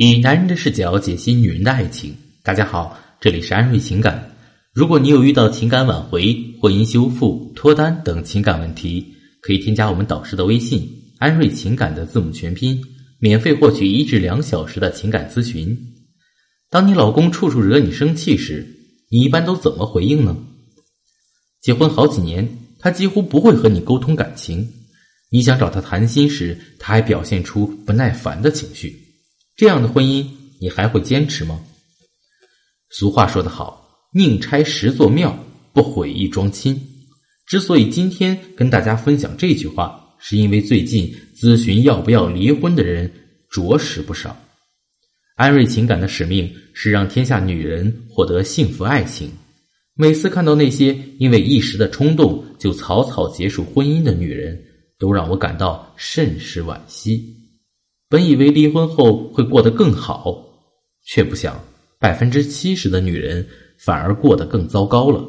以男人的视角解析女人的爱情。大家好，这里是安瑞情感。如果你有遇到情感挽回、婚姻修复、脱单等情感问题，可以添加我们导师的微信“安瑞情感”的字母全拼，免费获取一至两小时的情感咨询。当你老公处处惹你生气时，你一般都怎么回应呢？结婚好几年，他几乎不会和你沟通感情。你想找他谈心时，他还表现出不耐烦的情绪。这样的婚姻，你还会坚持吗？俗话说得好，宁拆十座庙，不毁一桩亲。之所以今天跟大家分享这句话，是因为最近咨询要不要离婚的人着实不少。安瑞情感的使命是让天下女人获得幸福爱情。每次看到那些因为一时的冲动就草草结束婚姻的女人，都让我感到甚是惋惜。本以为离婚后会过得更好，却不想百分之七十的女人反而过得更糟糕了。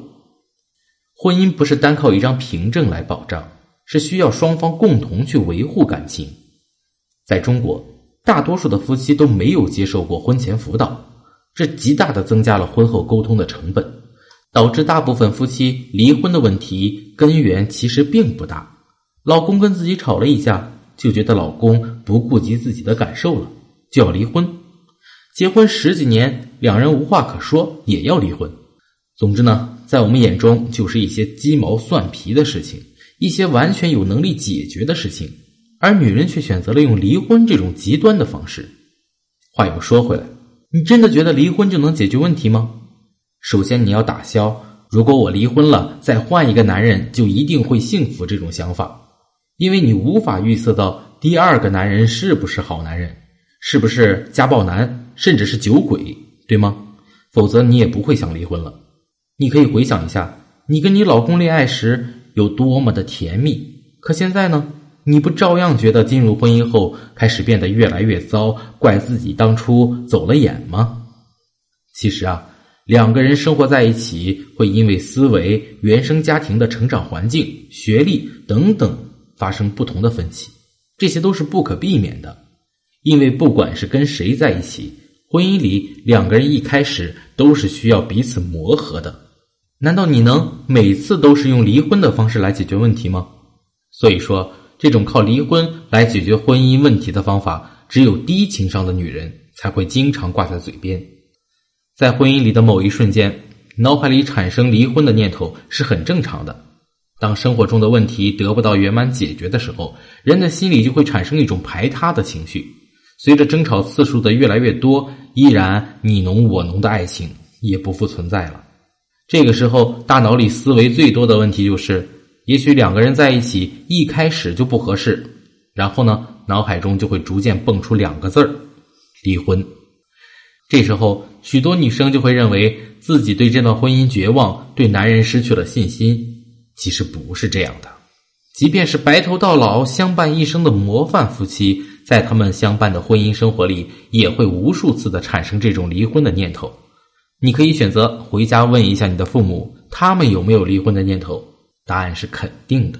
婚姻不是单靠一张凭证来保障，是需要双方共同去维护感情。在中国，大多数的夫妻都没有接受过婚前辅导，这极大的增加了婚后沟通的成本，导致大部分夫妻离婚的问题根源其实并不大。老公跟自己吵了一架。就觉得老公不顾及自己的感受了，就要离婚。结婚十几年，两人无话可说，也要离婚。总之呢，在我们眼中，就是一些鸡毛蒜皮的事情，一些完全有能力解决的事情，而女人却选择了用离婚这种极端的方式。话又说回来，你真的觉得离婚就能解决问题吗？首先，你要打消“如果我离婚了，再换一个男人就一定会幸福”这种想法。因为你无法预测到第二个男人是不是好男人，是不是家暴男，甚至是酒鬼，对吗？否则你也不会想离婚了。你可以回想一下，你跟你老公恋爱时有多么的甜蜜，可现在呢？你不照样觉得进入婚姻后开始变得越来越糟，怪自己当初走了眼吗？其实啊，两个人生活在一起，会因为思维、原生家庭的成长环境、学历等等。发生不同的分歧，这些都是不可避免的，因为不管是跟谁在一起，婚姻里两个人一开始都是需要彼此磨合的。难道你能每次都是用离婚的方式来解决问题吗？所以说，这种靠离婚来解决婚姻问题的方法，只有低情商的女人才会经常挂在嘴边。在婚姻里的某一瞬间，脑海里产生离婚的念头是很正常的。当生活中的问题得不到圆满解决的时候，人的心里就会产生一种排他的情绪。随着争吵次数的越来越多，依然你侬我侬的爱情也不复存在了。这个时候，大脑里思维最多的问题就是：也许两个人在一起一开始就不合适，然后呢，脑海中就会逐渐蹦出两个字儿——离婚。这时候，许多女生就会认为自己对这段婚姻绝望，对男人失去了信心。其实不是这样的，即便是白头到老、相伴一生的模范夫妻，在他们相伴的婚姻生活里，也会无数次的产生这种离婚的念头。你可以选择回家问一下你的父母，他们有没有离婚的念头？答案是肯定的。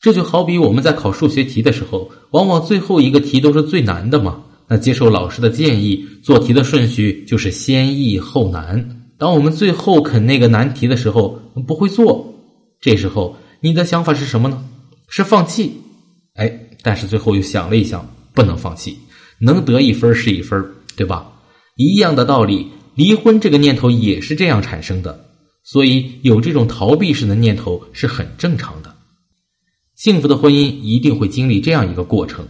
这就好比我们在考数学题的时候，往往最后一个题都是最难的嘛。那接受老师的建议，做题的顺序就是先易后难。当我们最后啃那个难题的时候，不会做。这时候你的想法是什么呢？是放弃？哎，但是最后又想了一想，不能放弃，能得一分是一分，对吧？一样的道理，离婚这个念头也是这样产生的，所以有这种逃避式的念头是很正常的。幸福的婚姻一定会经历这样一个过程：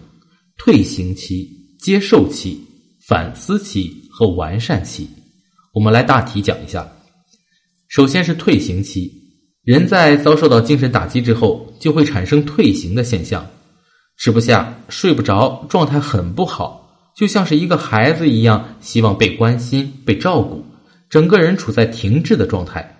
退行期、接受期、反思期和完善期。我们来大体讲一下，首先是退行期。人在遭受到精神打击之后，就会产生退行的现象，吃不下、睡不着，状态很不好，就像是一个孩子一样，希望被关心、被照顾，整个人处在停滞的状态。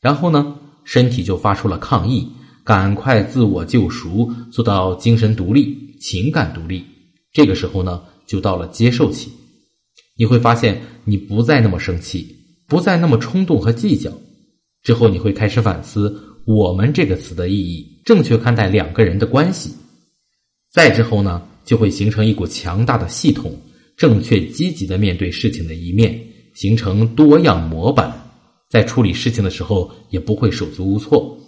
然后呢，身体就发出了抗议，赶快自我救赎，做到精神独立、情感独立。这个时候呢，就到了接受期，你会发现你不再那么生气，不再那么冲动和计较。之后你会开始反思“我们”这个词的意义，正确看待两个人的关系。再之后呢，就会形成一股强大的系统，正确积极的面对事情的一面，形成多样模板，在处理事情的时候也不会手足无措。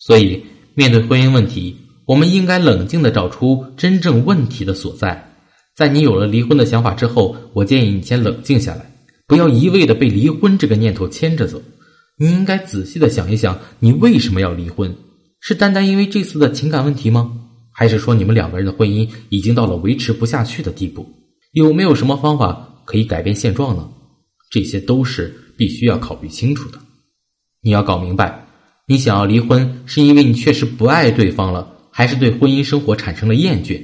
所以，面对婚姻问题，我们应该冷静的找出真正问题的所在。在你有了离婚的想法之后，我建议你先冷静下来，不要一味的被离婚这个念头牵着走。你应该仔细的想一想，你为什么要离婚？是单单因为这次的情感问题吗？还是说你们两个人的婚姻已经到了维持不下去的地步？有没有什么方法可以改变现状呢？这些都是必须要考虑清楚的。你要搞明白，你想要离婚是因为你确实不爱对方了，还是对婚姻生活产生了厌倦？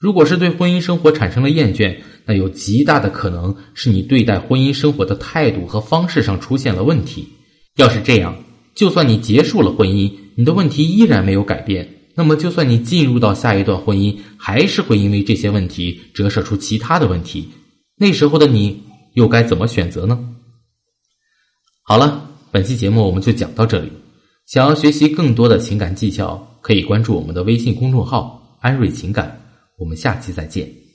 如果是对婚姻生活产生了厌倦，那有极大的可能是你对待婚姻生活的态度和方式上出现了问题。要是这样，就算你结束了婚姻，你的问题依然没有改变，那么就算你进入到下一段婚姻，还是会因为这些问题折射出其他的问题。那时候的你又该怎么选择呢？好了，本期节目我们就讲到这里。想要学习更多的情感技巧，可以关注我们的微信公众号“安瑞情感”。我们下期再见。